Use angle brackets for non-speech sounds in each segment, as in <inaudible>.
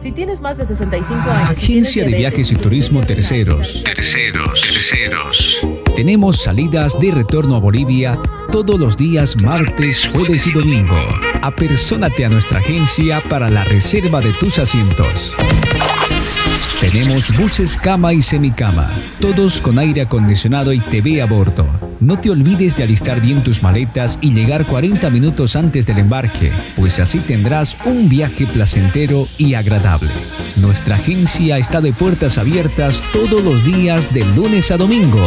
Si tienes más de 65 años. Agencia de Viajes y Turismo Terceros. Terceros, terceros. Tenemos salidas de retorno a Bolivia todos los días martes, jueves y domingo. Apersónate a nuestra agencia para la reserva de tus asientos. Tenemos buses cama y semicama, todos con aire acondicionado y TV a bordo. No te olvides de alistar bien tus maletas y llegar 40 minutos antes del embarque, pues así tendrás un viaje placentero y agradable. Nuestra agencia está de puertas abiertas todos los días de lunes a domingo.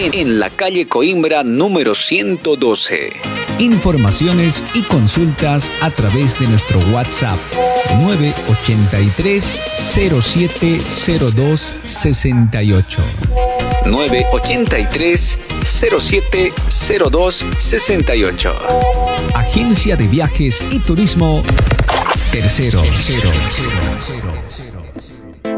En, en la calle Coimbra número 112. Informaciones y consultas a través de nuestro WhatsApp 983 0702 68. 983 0702 68. Agencia de Viajes y Turismo Tercero. Tercero.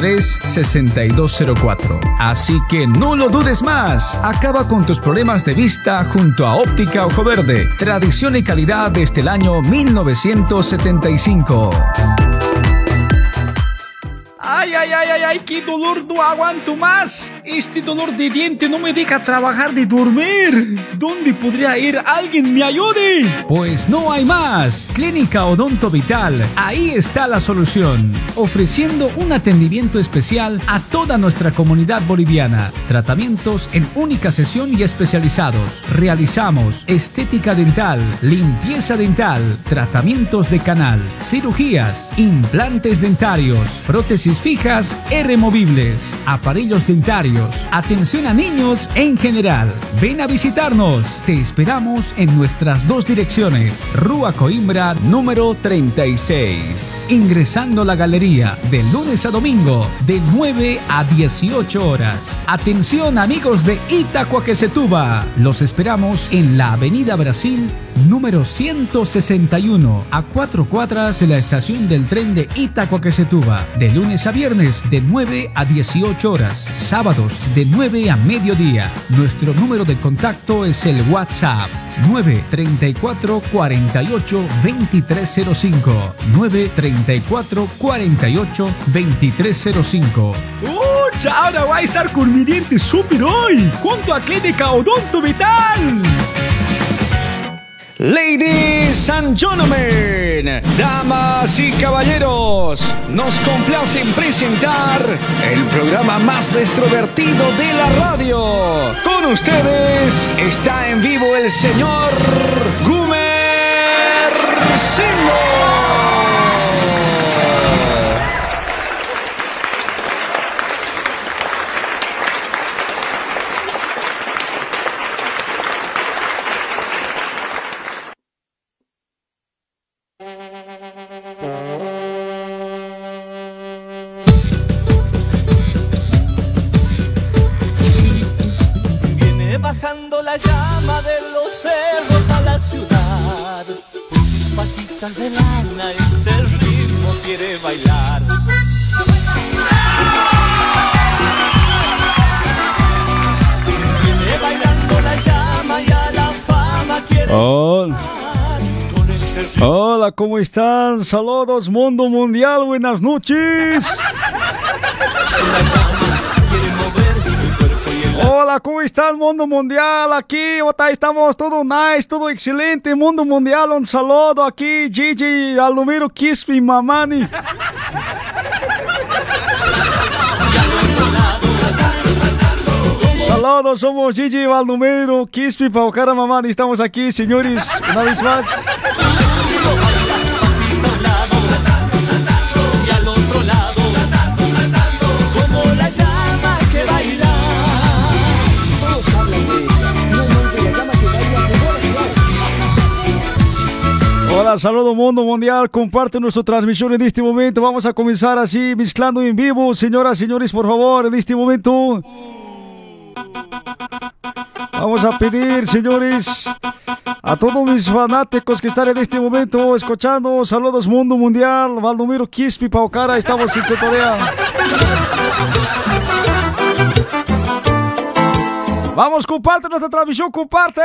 6204. Así que no lo dudes más. Acaba con tus problemas de vista junto a Óptica Ojo Verde. Tradición y calidad desde el año 1975. Ay, ay, ay, ay, ay, qué dolor, no aguanto más. Este dolor de diente no me deja trabajar de dormir. ¿Dónde podría ir? ¿Alguien me ayude? Pues no hay más. Clínica Odonto Vital. Ahí está la solución. Ofreciendo un atendimiento especial a toda nuestra comunidad boliviana. Tratamientos en única sesión y especializados. Realizamos estética dental, limpieza dental, tratamientos de canal, cirugías, implantes dentarios, prótesis fijas e removibles, aparellos dentarios, atención a niños en general. Ven a visitarnos. Te esperamos en nuestras dos direcciones. Rúa Coimbra número 36. Ingresando a la galería de lunes a domingo de 9 a 18 horas. Atención amigos de Itacoaquecetuba. Los esperamos en la Avenida Brasil número 161 a cuatro cuadras de la estación del tren de Itacoaquecetuba. De lunes a viernes de 9 a 18 horas. Sábados de 9 a mediodía. Nuestro número de contacto es el WhatsApp 934 48 2305 934 48 2305 ¡Uy! Ahora va a estar con mi diente súper hoy, junto a Clínica Odonto Vital. Ladies and gentlemen, damas y caballeros, nos complace en presentar el programa más extrovertido de la radio. Con ustedes está en vivo el señor Gumer ¿cómo están? Saludos, mundo mundial, buenas noches. Hola, ¿cómo está el mundo mundial? Aquí, otra estamos todo nice, todo excelente. Mundo mundial, un saludo aquí, Gigi, Alumiro, Kispi, Mamani. Saludos, somos Gigi Valnumero, Kispi, Paucara, mamá. Y estamos aquí, señores, una vez más. Saludo mundo mundial. Comparte nuestra transmisión en este momento. Vamos a comenzar así, mezclando en vivo. Señoras, señores, por favor, en este momento. Vamos a pedir, señores, a todos mis fanáticos que están en este momento escuchando. Saludos, mundo mundial. Valdomiro Quispi, Paucara. Estamos en tutorial. Vamos, comparte nuestra transmisión, comparte.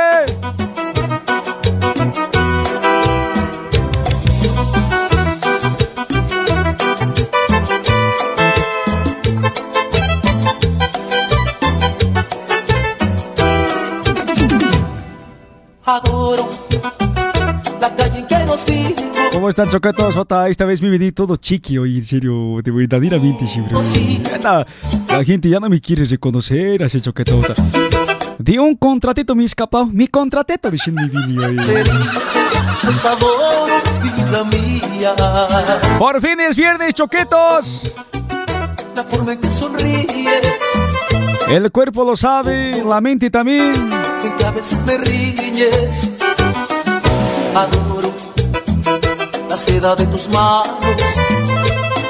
Adoro la calle en que nos vimos. ¿Cómo están, choquetos? Jota, esta vez me vení todo chiqui hoy, en serio, de verdaderamente, siempre. La, la gente ya no me quiere reconocer, así choqueto. De un contratito me escapado, mi contratito, diciendo mi vini hoy. Felices, el sabor, vida mía. Por fin es viernes, choquetos. La forma en que sonríes, El cuerpo lo sabe, la mente también. Que a veces me riñes. Adoro la seda de tus manos,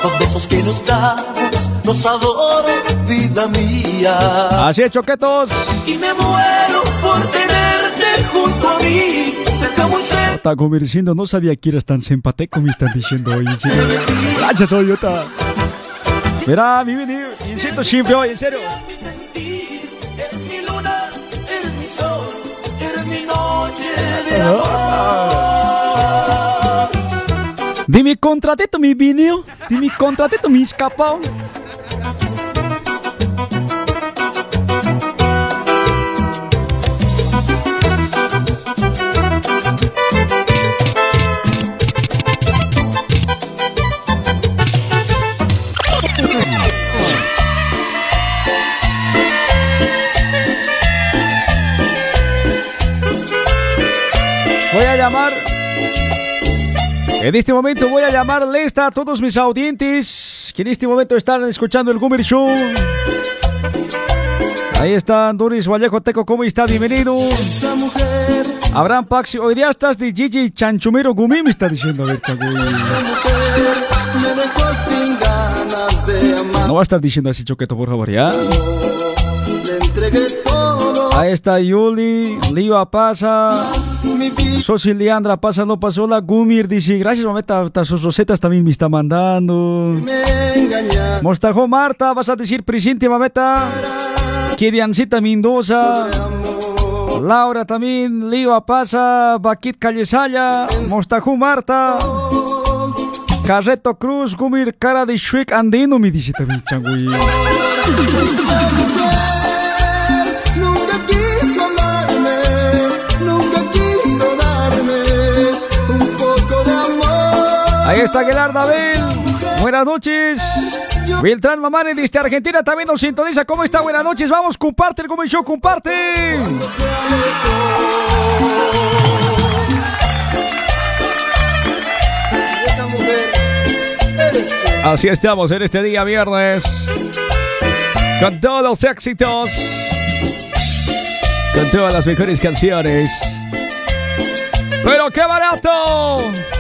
los besos que nos damos, los adoro, vida mía. Así es, choquetos. Y me muero por tenerte junto a mí, cerca muy cerca. Está conversando, no sabía que eras tan simpateco, me están diciendo hoy. Gracias, Toyota. Mira, mi vini, insisto siempre hoy, en serio. De amor. De mi vino, de mi contratito mi escapado. En este momento voy a llamarle esta a todos mis audientes que en este momento están escuchando el Gummer Show. Ahí está Doris Vallejo Teco, ¿cómo está? Bienvenido. Abraham Paxi, hoy día estás de Gigi Chanchumero Gumi, me está diciendo, a ver. No va a estar diciendo así, Choqueto, por favor, ¿ya? Ahí está Yuli, Lío Pasa. Sosi Leandra Pasa, no pasó la Gumir, dice, gracias, mameta, hasta sus rosetas también me está mandando. Me. Mostajo Marta, vas a decir presente, mameta. Kiriancita Mendoza. Laura también, Liva Pasa, Baquit Callesaya, Mostajo Marta. Carreto Cruz, Gumir, cara de Shrek andino, me dice también, changüey. Ahí está Aguilar David. Buenas noches. Beltrán Mamani desde Argentina también nos sintoniza. ¿Cómo está? Buenas noches. Vamos, comparte el Show, comparte. Así estamos en este día viernes. Con todos los éxitos. Con todas las mejores canciones. ¡Pero qué barato!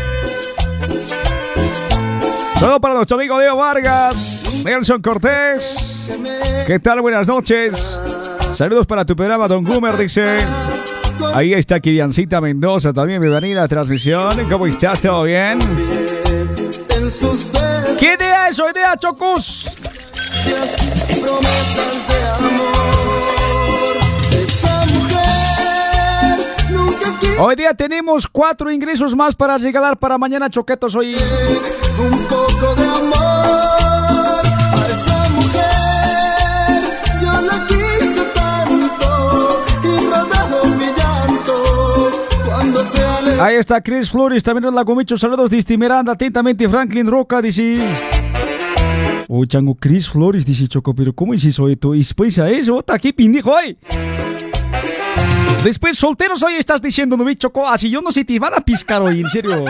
Todo para nuestro amigo Leo Vargas, Nelson Cortés. ¿Qué tal? Buenas noches. Saludos para tu programa, Don Gumer, dice. Ahí está Kiriancita Mendoza, también bienvenida a la transmisión. ¿Cómo estás? ¿Todo bien? ¿Qué día es hoy día, Chocus? Hoy día tenemos cuatro ingresos más para regalar para mañana, Choquetos. Hoy de. Ahí está Chris Flores, también la Gomicho. Saludos desde Miranda, atentamente Franklin Roca, dice. O chango Chris Flores dice Choco, pero ¿cómo es eso? esto? Después a eso, está aquí pindijo hoy. Después solteros hoy estás diciendo, no me Choco, así yo no sé, te van a piscar hoy, en serio.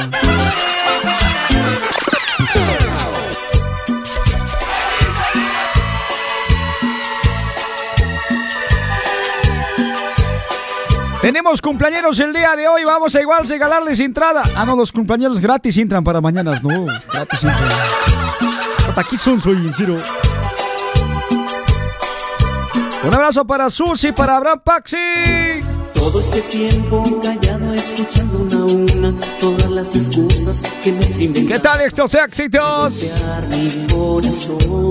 Tenemos cumpleaños el día de hoy, vamos a igual regalarles entrada. Ah, no, los cumpleaños gratis entran para mañanas, no, gratis entran. Hasta aquí son, soy serio. Un abrazo para Susi, para Abraham Paxi. Todo este tiempo callado escuchando una a una todas las excusas que me inventan. ¿Qué tal estos éxitos? mi corazón.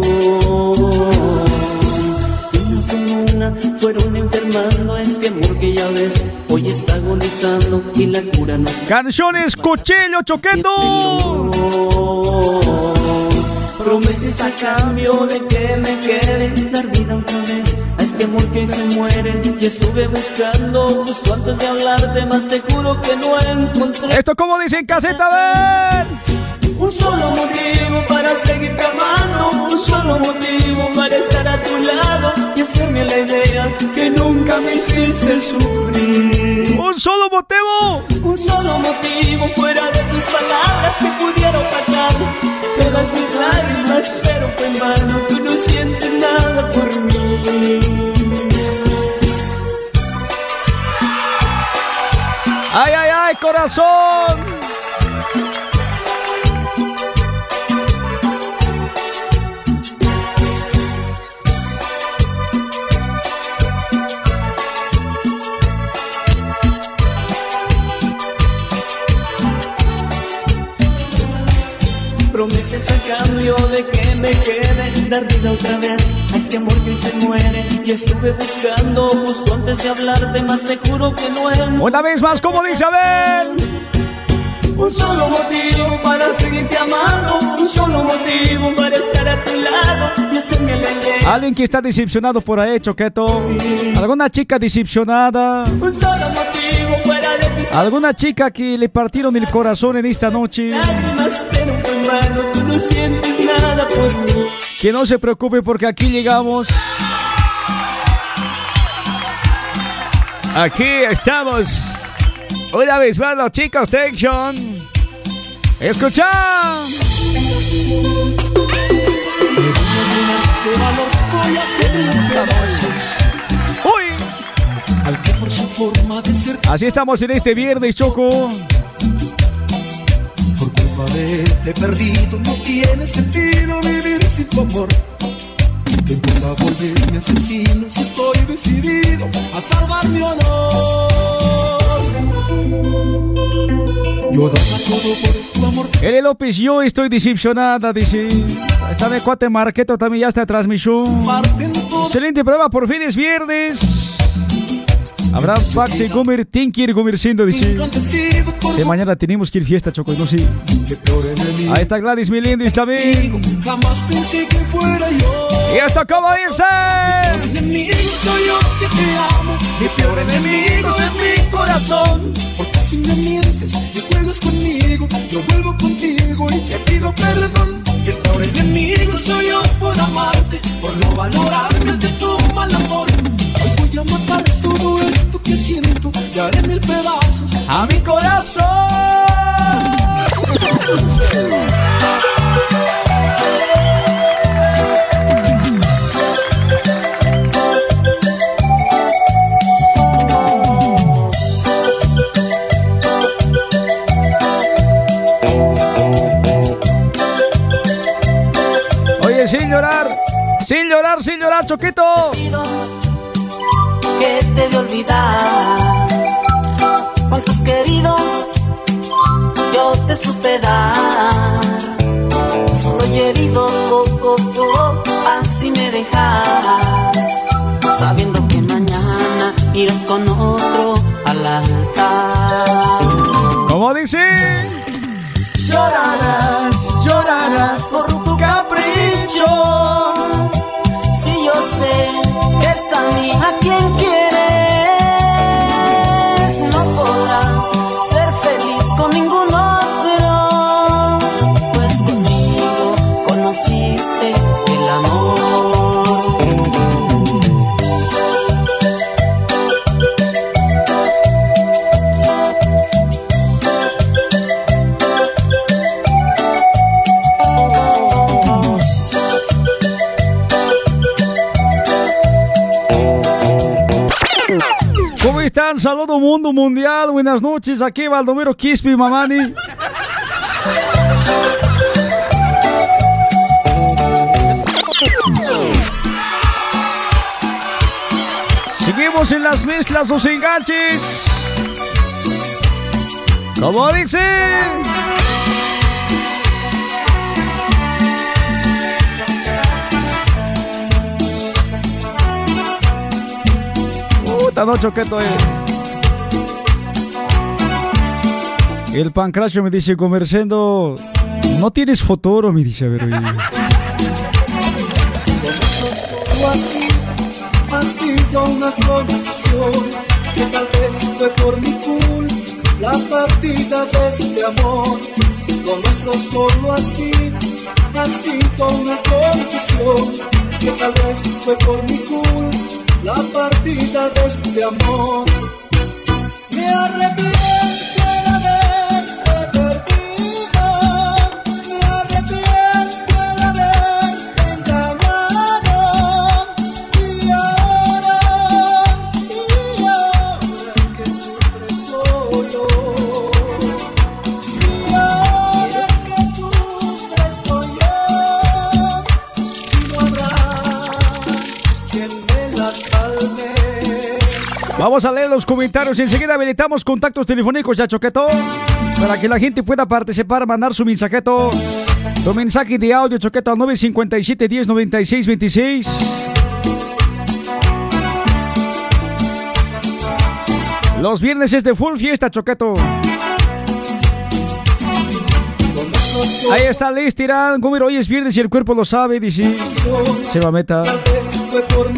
Fueron enfermando este amor que ya ves hoy está agonizando y la cura no está. Canciones Cuchillo Choqueto. Prometes a cambio de que me quede dar vida otra vez a este amor que se muere y estuve buscando justo antes de hablarte más te juro que no encontré Esto como dicen caseta, ven. un solo motivo para seguirte amando, un solo motivo para estar a tu lado hacerme la idea que nunca me hiciste sufrir. Un solo motivo. Un solo motivo fuera de tus palabras que pudiera opacar todas mis lágrimas, pero fue en vano, tú no sientes nada por mí. Ay, ay, ay, corazón. Prometes a cambio de que me quede dar vida otra vez a este amor que se muere y estuve buscando justo antes de hablarte más te juro que no era Una vez más, como dice Abel. un solo motivo para seguirte amando un solo motivo para estar a tu lado y hacerme la idea Alguien que está decepcionado por ahí, Choqueto. Alguna chica decepcionada. un solo motivo Alguna chica que le partieron el corazón en esta noche. Que no se preocupe porque aquí llegamos. Aquí estamos. Una vez más los chicos Tension. Escucha. Uy. Así estamos en este viernes, Choco. De te perdido no tiene sentido vivir sin tu amor. Te importa volverme asesino si estoy decidido a salvar mi honor. Yo daba todo por tu amor. L. López, yo estoy decepcionada, dice. Está de cuate Marqueto también ya está transmisión. Excelente prueba, por fin es viernes. Fax y Gomer, tienen que ir dice. Sí, mañana tenemos que ir fiesta, Choco, no enemigo. Ahí está Gladys, mi lindo, está. Jamás pensé que fuera yo. Y esto como dice. Mi enemigo soy yo que te amo. Mi peor enemigo llorar, Buenas noches. Aquí Baldomero Quispe Mamani. Seguimos en las mezclas, los enganches. Como dice. Puta, no choqueto eh. El pancracio me dice, comerciando, no tienes futuro, me dice, a ver, oye. Solo así sido una confusión que tal vez fue por mi culpa la partida de este amor. Con nuestro solo así sido una confusión que tal vez fue por mi culpa la partida de este amor. Me arrepiento Vamos a leer los comentarios y enseguida habilitamos contactos telefónicos ya choqueto para que la gente pueda participar, mandar su mensajeto. Tu mensaje de audio choqueto al 957 10 96 26. Los viernes es de full fiesta, choqueto. Ahí está Liz Tirán. Gómez, hoy es viernes y el cuerpo lo sabe, dice. Se va a meta.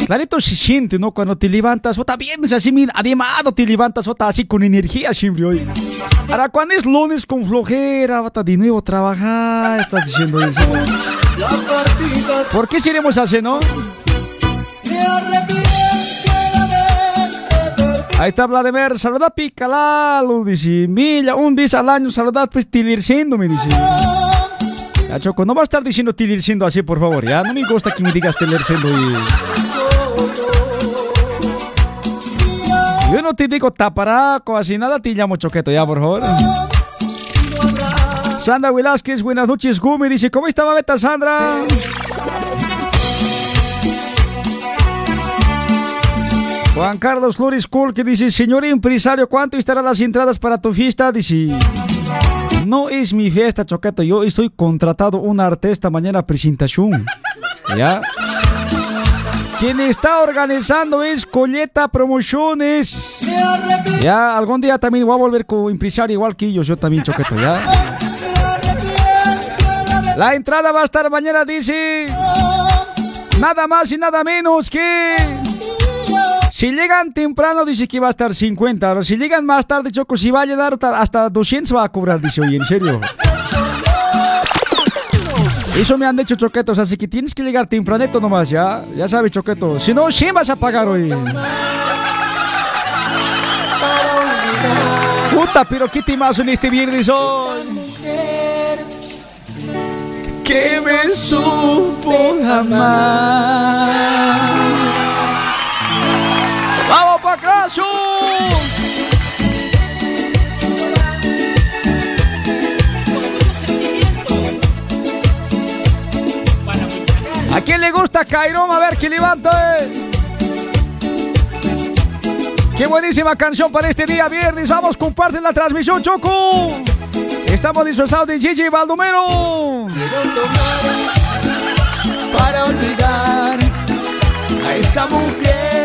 Clarito se siente, ¿no? Cuando te levantas, otra viernes así, mira, animado te levantas, otra así con energía siempre hoy. Ahora, cuando es lunes con flojera, otra de nuevo trabajar, estás diciendo eso. ¿Por qué seremos así, no? me Ahí está Vladimir, saluda Picalalo, dice. Milla, un vez al año, saluda pues tilirciendo, me dice. Ya, Choco, no va a estar diciendo tilirciendo así, por favor, ya. No me gusta que me digas tilirciendo y... Yo no te digo taparaco, así nada te llamo choqueto, ya, por favor. Sandra Velázquez, buenas noches, Gumi. Dice, ¿cómo está, babeta Sandra? Juan Carlos Flores Cool que dice, señor empresario, ¿cuánto estarán las entradas para tu fiesta? Dice, no es mi fiesta, choqueto. Yo estoy contratado una artista mañana presentación. <laughs> ¿Ya? Quien está organizando es Colleta Promociones. Ya, algún día también voy a volver con empresario igual que ellos. Yo también, choqueto, ¿ya? La entrada va a estar mañana, dice. Nada más y nada menos que. Si llegan temprano, dice que va a estar 50. Ahora, si llegan más tarde, Choco, si va a llegar hasta- hasta 200 va a cobrar, dice, oye, en serio. Eso me han dicho choquetos, así que tienes que llegar tempranito nomás, ya. Ya sabes, choqueto. Si no, sí vas a pagar hoy. Puta, pero qué timazo en este viernes hoy. Que me supo amar. ¿A quién le gusta Cairón? A ver, que levante. Qué buenísima canción para este día viernes. Vamos, comparten la transmisión, Choco. Estamos disfrazados de Gigi Baldomero. Para olvidar a esa mujer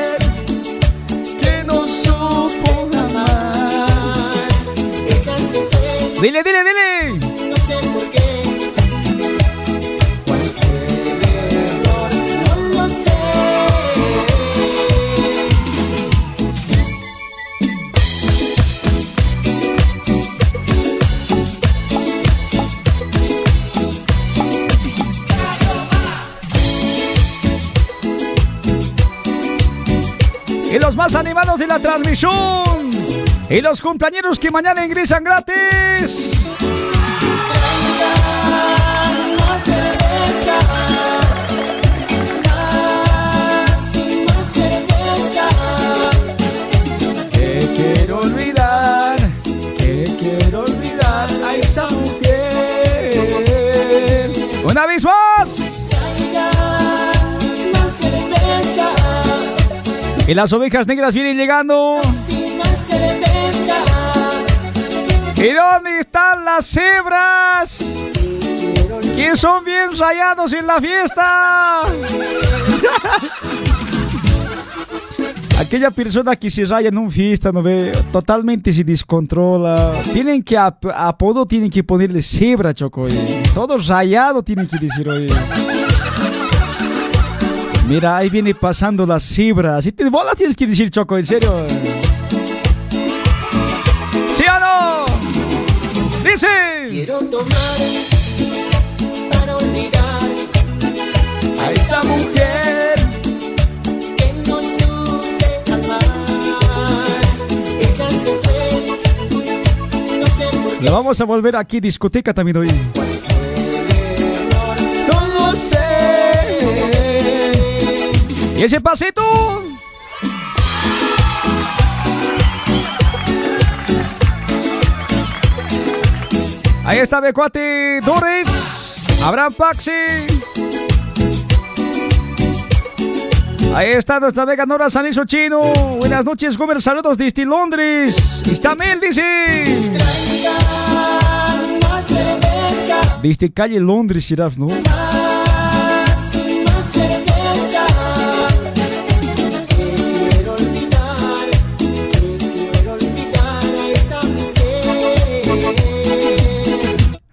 Dile, dile, dile. No sé por qué. Y los más animados de la transmisión. Y los compañeros que mañana ingresan gratis. Que quiero olvidar a esa mujer. Una vez más. Más cerveza, Y las ovejas negras vienen llegando. ¿Y dónde están las cebras? Que son bien rayados en la fiesta. <laughs> Aquella persona que se raya en un fiesta, ¿no ve? Totalmente se descontrola. Tienen que, ap- apodo tienen que ponerle cebra, Choco. oye. Todo rayado tienen que decir, oye. Mira, ahí viene pasando la cebra. Así te, la tienes que decir, Choco, en serio. ¿Sí o no? Dice. Quiero tomar para olvidar A esa mujer. que no supe amar. Ella se fue, no sé por qué. La vamos a volver aquí, discoteca también hoy. No lo sé. ¿Y ese pasito? Ahí está de cuate Doris. Abraham Paxi. Ahí está nuestra vega Nora Saniso Chino. Buenas noches, Gomer. Saludos desde Londres. Está Mel, dice. Desde calle Londres, irás, ¿no?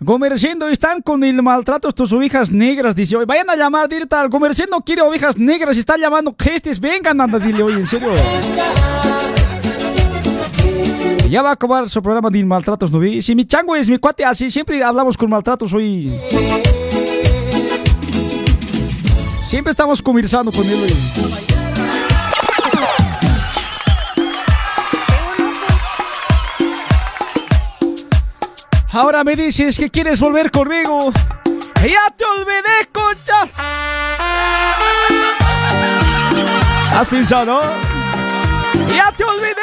Comerciando están con el maltrato tus ovejas negras, dice hoy. Vayan a llamar directo al comerciando quiere ovejas negras, está llamando gestes, vengan, anda, dile hoy, en serio. Ya va a acabar su programa de maltratos, ¿no vi? Si mi chango es mi cuate así, siempre hablamos con maltratos hoy. Siempre estamos conversando con él. hoy. Ahora me dices que quieres volver conmigo. Ya te olvidé, concha. ¿Has pensado, no? Ya te olvidé.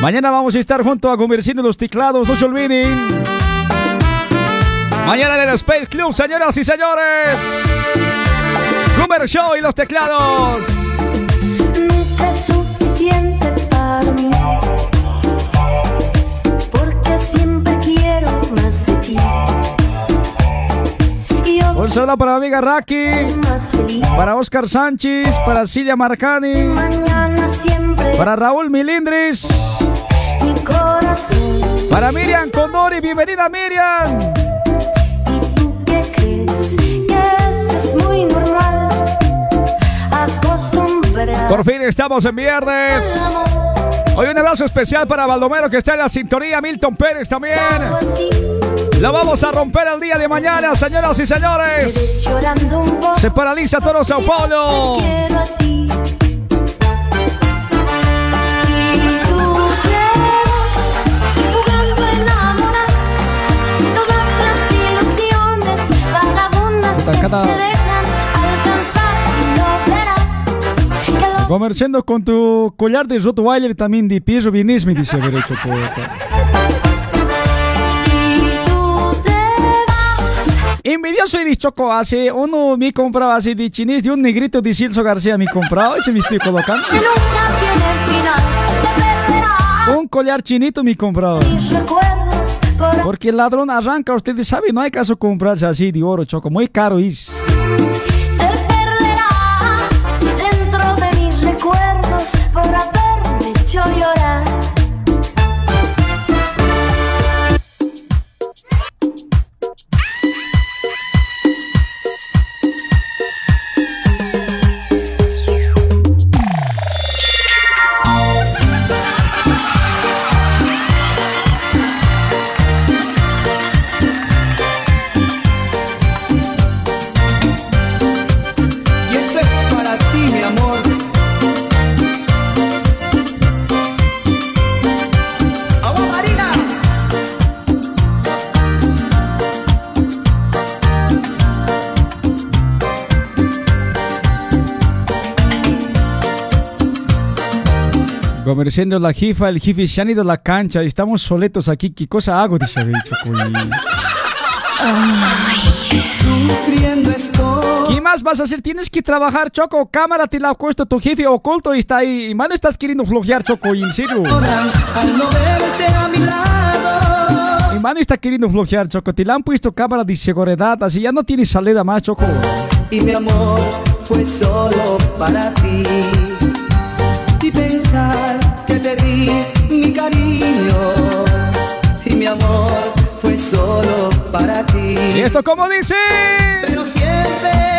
Mañana vamos a estar junto a Comerciando los Teclados, no se olviden. Mañana en el Space Club, señoras y señores. Comer Show y los teclados. Un saludo para mi amiga Raki, para Oscar Sánchez, para Silvia Marcani, para Raúl Milindris, para Miriam Condori. Bienvenida, Miriam. ¿Y tú qué crees? Que eso es muy normal. Acostumbrar Por fin estamos en viernes. Hoy un abrazo especial para Baldomero que está en la sintonía, Milton Pérez también. La vamos a romper el día de mañana, señoras y señores. Se paraliza todo Sao Paulo. Quiero Comerciando con tu collar de Rottweiler también de Piero Vienes, me dice haber hecho y. Envidioso eres Choco, hace uno me compraba así de chinés de un negrito de Celso García me compraba, ese me estoy colocando. Un collar chinito me compraba. Porque el ladrón arranca, ustedes saben, no hay caso comprarse así de oro, Choco, muy caro es. Comerciando la jifa, el jifi se han ido a la cancha y estamos soletos aquí. ¿Qué cosa hago? Dice Choco. Sufriendo estoy. ¿Qué más vas a hacer? Tienes que trabajar, Choco. Cámara te la ha puesto tu jefe oculto y está ahí. Y mano, estás queriendo flojear, Choco. Y en serio. Al no verte a mi lado. Mi mano está queriendo flojear, Choco. Te la han puesto cámara de seguridad. Así ya no tienes salida más, Choco. Y mi amor fue solo para ti. Y mi cariño. Y mi amor fue solo para ti. ¿Y esto cómo dice? Pero siempre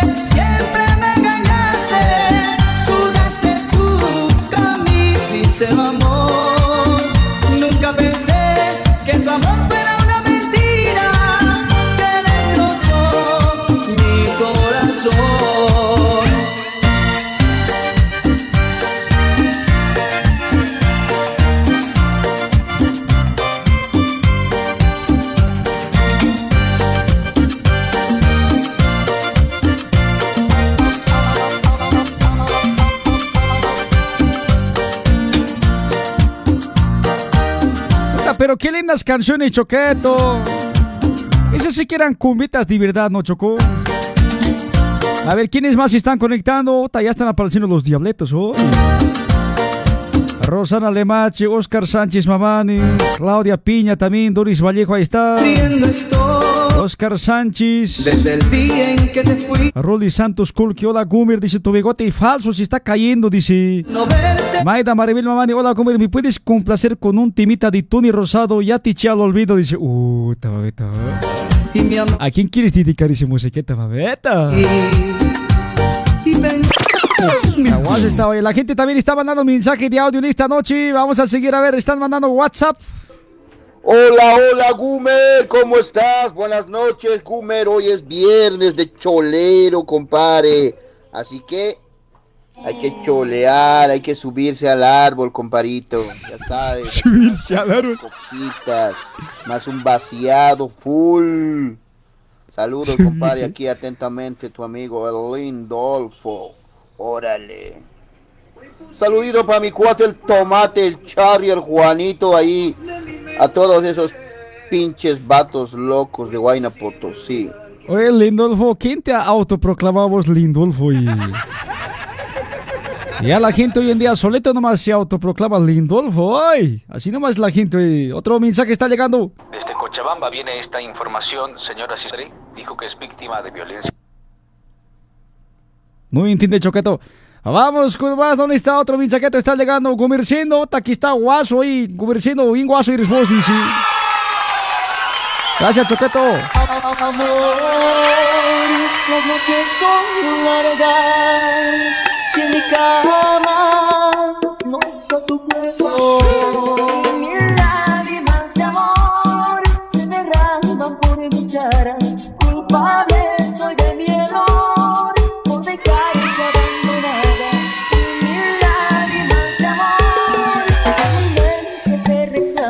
Canciones, Choqueto. Esas sí que eran cumbitas de verdad, ¿no, Chocó? A ver, ¿quiénes más están conectando? Ya están apareciendo los diabletos, ¿oh? Rosana Lemache, Oscar Sánchez Mamani, Claudia Piña también, Doris Vallejo, ahí está. Oscar Sánchez. desde el día en que te fui. Rolly Santos Kulki, hola Gumer, dice tu bigote y falso, se está cayendo, dice. No verte Maida Maribel Mamani, hola Gumer, ¿me puedes complacer con un timita de Tony Rosado? Ya te eché al olvido, dice. Uh, amor. ¿A quién quieres dedicar esa musiqueta, babeta? Y, y La gente también está mandando mensaje de audio en esta noche. Vamos a seguir a ver, están mandando WhatsApp. Hola, hola, Gumer, ¿cómo estás? Buenas noches, Gumer. Hoy es viernes de cholero, compadre. Así que hay que cholear, hay que subirse al árbol, comparito. Ya sabes. <laughs> Subirse al árbol. Copitas, más un vaciado full. Saludos, <laughs> compadre. Aquí atentamente tu amigo el Lindolfo. Órale. Saludito para mi cuate, el tomate, el Charlie, el Juanito ahí. A todos esos pinches vatos locos de Guayna Potosí. Oye, Lindolfo, ¿quién te autoproclamamos Lindolfo? Y... <laughs> Ya la gente hoy en día solito nomás se autoproclama Lindolfo. Ay, así nomás la gente. Otro mensaje está llegando. Desde Cochabamba viene esta información, señora Cisari. Dijo que es víctima de violencia. No entiende, Choqueto. Vamos con más. ¿Dónde está otro mensajeto? Está llegando. Comerciando. Aquí está Guaso ahí. Comerciando. Bien Guaso y respuesta. dice. Gracias, Choqueto.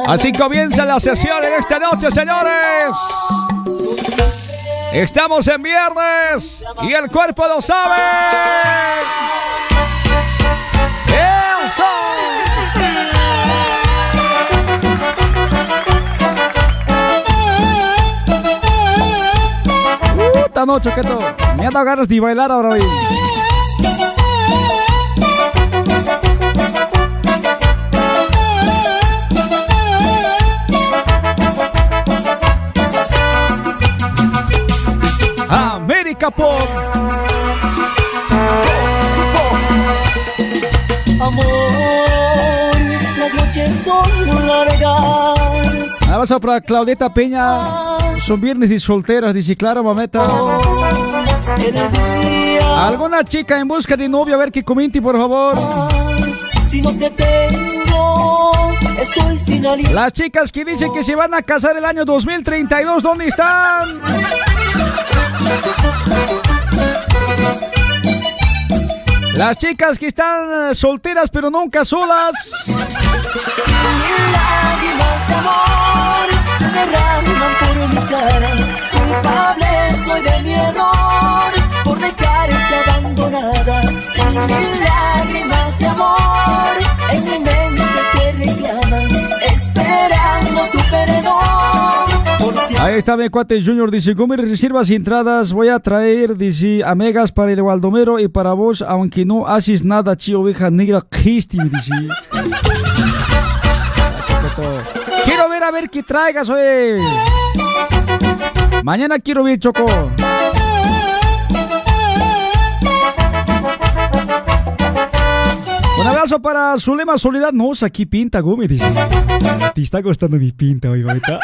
Así comienza la sesión en esta noche, señores. Estamos en viernes y el cuerpo lo sabe. ¡Eso! Puta noche, que todo. Me ha dado ganas de bailar ahora hoy. Pop. Amor, las noches son largas. Abrazo para Claudeta Peña. Son viernes y solteras, dice claro, mameta. ¿Alguna chica en busca de novio? A ver que comente, por favor. si no te tengo, estoy sin aliento. Las chicas que dicen que se van a casar el año 2032, ¿dónde están? Las chicas que están eh, solteras pero nunca solas. Culpable soy de mi error. Mil lágrimas de amor en mi mente te esperando tu pereza. Ahí está mi cuate Junior, dice, mis reservas y entradas voy a traer, dice, amigas para el Baldomero y para vos, aunque no haces nada, chi oveja negra, Cristi, dice. <laughs> Quiero ver a ver qué traigas, oye. Mañana quiero ver, Choco. Un abrazo para Zulema Soledad. No, aquí pinta, Gómez. Dice. Te está costando mi pinta, oiga. ¿Me está?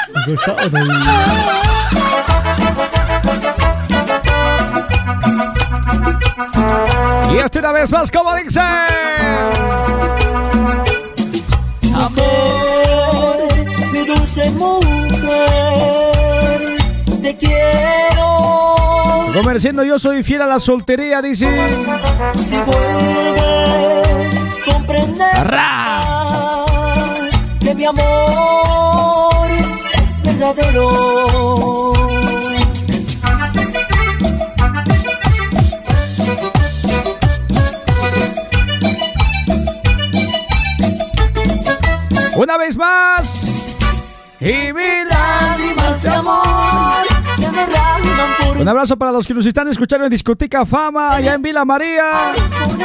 Y este una vez más, como dice. Amor, mi dulce mujer, te quiero. Comerciando, yo soy fiel a la soltería, dice. Si vuelves, comprenderás que mi amor es verdadero. Una vez más. Y mi Un abrazo para los que nos están escuchando en Discoteca Fama, allá en Vila María.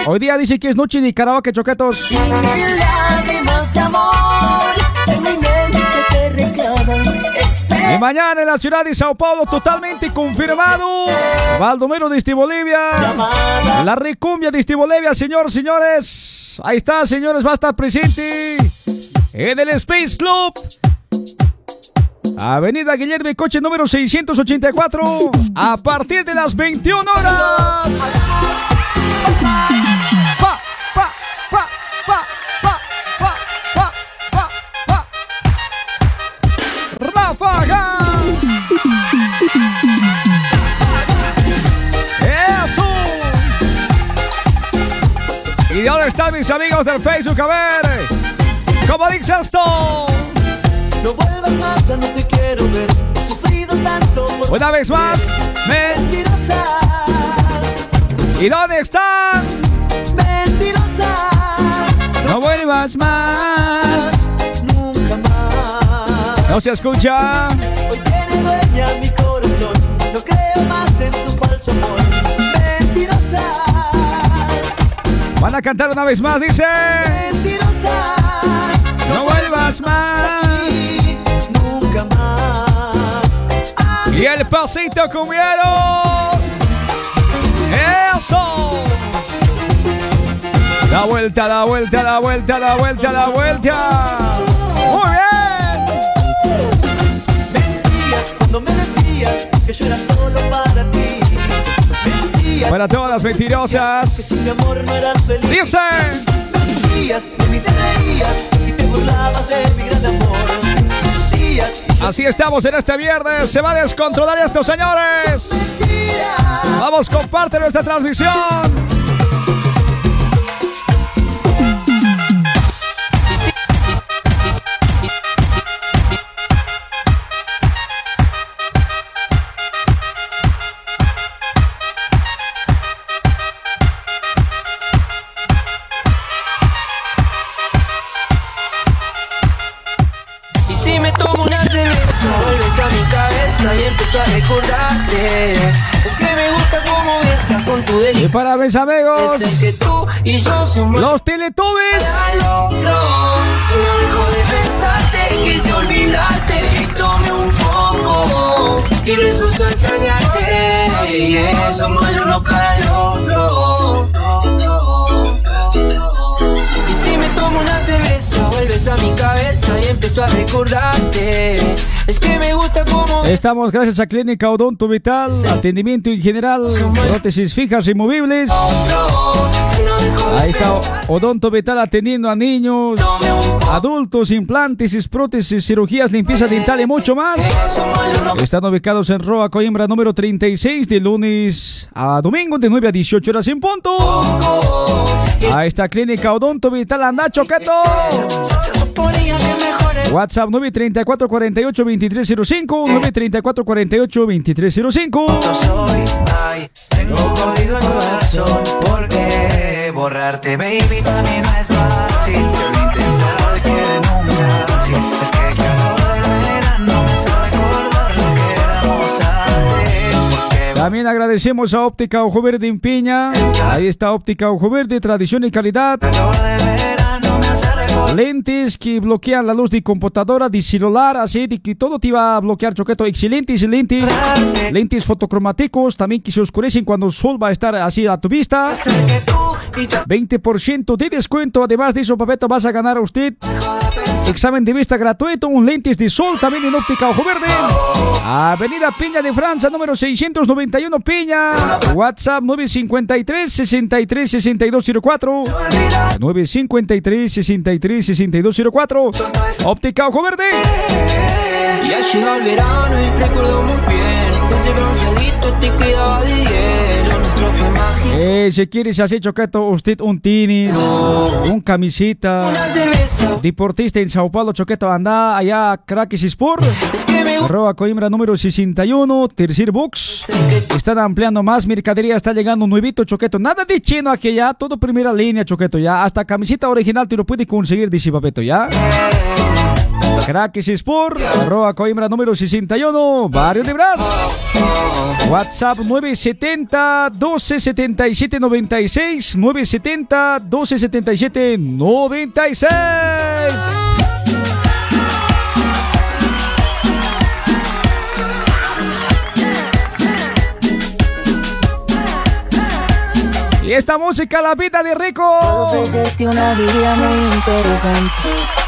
Hoy día dice que es noche de karaoke, choquetos. Y mañana en la ciudad de Sao Paulo, totalmente confirmado. Baldomero de Este Bolivia. La recumbia de Este Bolivia, señor, señores. Ahí está, señores, va a estar presente en el Space Club. Avenida Guillermo Coche número 684. A partir de las 21 horas. Eso. ¿Y dónde están mis amigos del Facebook? A ver. ¿Cómo dice esto? Una vez más. Me... mentirosa, ¿Y dónde están? mentirosa. No vuelvas más. Nunca más. No se escucha. Hoy tiene dueña mi corazón. No creo más en tu falso amor. Mentirosa, Van a cantar una vez más, dice. mentirosa. No vuelvas más. Y el pasito comieron. Eso. La vuelta, la vuelta, la vuelta, la vuelta, la vuelta. Muy bien. Mentías cuando me decías que yo era solo para ti. Mentías Para todas las que mentirosas. sin mi amor no eras feliz. Dice. Mentías, de mí te reías y te burlabas de mi gran amor. Así estamos en este viernes. Se va a descontrolar esto, señores. Vamos, comparte nuestra transmisión. Mis amigos, los Teletubbies. al otro. Y no dejo de pensarte, quise olvidarte y tomé un poco. Y resultó extrañarte. Y eso somos el uno para el otro. Y si me tomo una cerveza, vuelves a mi cabeza y empiezo a recordarte. Es que me gusta Estamos gracias a Clínica Odonto Vital, atendimiento en general, prótesis fijas y movibles. Ahí está Odonto Vital atendiendo a niños, adultos, implantes, prótesis, cirugías, limpieza dental y mucho más. Están ubicados en Roa Coimbra número 36 de lunes a domingo de 9 a 18 horas en punto. Ahí está Clínica Odonto Vital, anda choqueto. WhatsApp 934 48 2305 934 48 2305 soy, ay, tengo jodido el corazón porque borrarte, baby, para mí no es fácil. Yo lo he intentado y quiere nunca así. Es que el calor del verano me hace recordar lo que También agradecemos a Óptica Ojo Verde en Piña. Ahí está Óptica Ojo Verde, tradición y calidad. Lentes que bloquean la luz de computadora, de celular, así de que todo te va a bloquear, choqueto. Excelentes lentes. Lentes fotocromáticos, también que se oscurecen cuando el sol va a estar así a tu vista. 20% de descuento. Además de eso, papeto, vas a ganar a usted examen de vista gratuito, un lentes de sol también en óptica ojo verde. Avenida Piña de Francia, número 691 Piña. WhatsApp 953 63 6204. 953 63 6204. Óptica ojo verde. Ya llega el verano y recuerdo muy bien Ese bronceadito te quedaba de hielo Nuestro fue mágico Eh, si quieres hacer choqueto, usted un tenis, un camisita, deportista en Sao Paulo, choqueto, anda allá Crackis Sport, arroba Coimbra número 61, tercer box, están ampliando más mercadería, está llegando un nuevito choqueto, nada de chino aquí ya, todo primera línea choqueto ya, hasta camiseta original te lo puede conseguir, dice papeto ya. Crackis Sport, arroba Coimbra número 61, Barrio de Brás. WhatsApp 970 1277 96 970 1277 96 Y esta música la vida de rico. ofrecerte una vida muy interesante.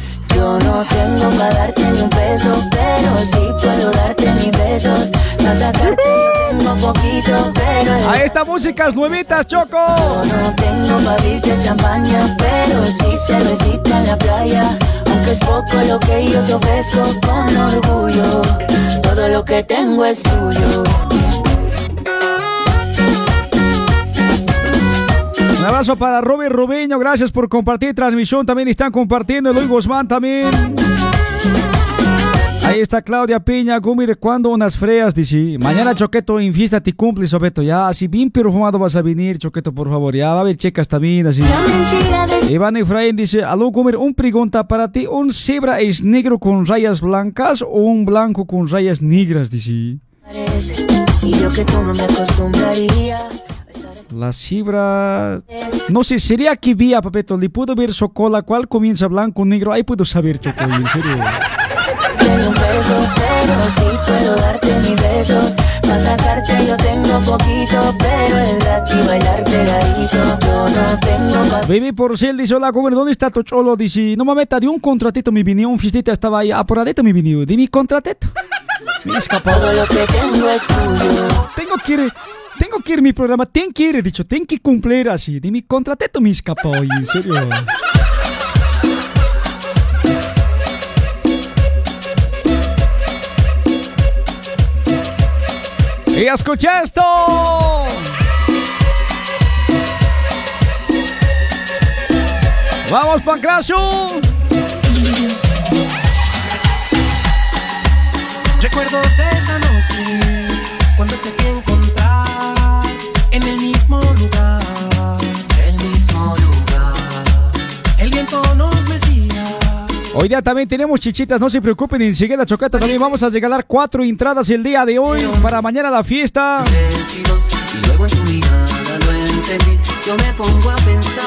Yo no tengo para darte ni un peso, pero sí puedo darte mis besos. Para sacarte yo tengo poquito, pero el A esta música es nuevitas, Choco. yo no tengo para abrirte champaña, pero sí cervecita en la playa. Aunque es poco lo que yo te ofrezco con orgullo, todo lo que tengo es tuyo. Un abrazo para Robert Rubeño, gracias por compartir transmisión. También están compartiendo Eloy Guzmán también. Ahí está Claudia Piña, Gumir, ¿cuándo unas freas? Dice, mañana Choqueto en fiesta te cumple, Sobeto, ya, así bien perfumado vas a venir, Choqueto, por favor, ya, va a haber checas también, así. Iván Efraín dice, aló Gumir, un pregunta para ti, ¿un cebra es negro con rayas blancas o un blanco con rayas negras? Dice. Y yo que tú no me acostumbraría. La cebra... No sé, sería que vía, Papeto, le puedo ver su cola, cuál comienza blanco, negro, ahí puedo saber, Choco, en serio. Tengo un peso, pero sí puedo darte mis besos. Para sacarte yo tengo poquito, pero el gratis bailar pegadito. Yo no tengo Baby Porcel dice, hola, Gober, ¿dónde está tu cholo? Dice, no mames, de un contratito me vinió, un fiestita estaba ahí, apuradito me vinió, de mi contratito. Me escapó. Todo lo que tengo es tuyo. Tengo que ir, tengo que ir mi programa, ten que ir, he dicho, ten que cumplir así, de mi contratito me escapó, en serio. Y escucha esto. Vamos, Pancracio. Recuerdos de esa noche, cuando te fui a encontrar en el mismo lugar. El mismo lugar. El viento nos mecía. Hoy día también tenemos chichitas, no se preocupen, enseguida Chocata también vamos a regalar cuatro entradas el día de hoy para mañana la fiesta. Yo me pongo a pensar.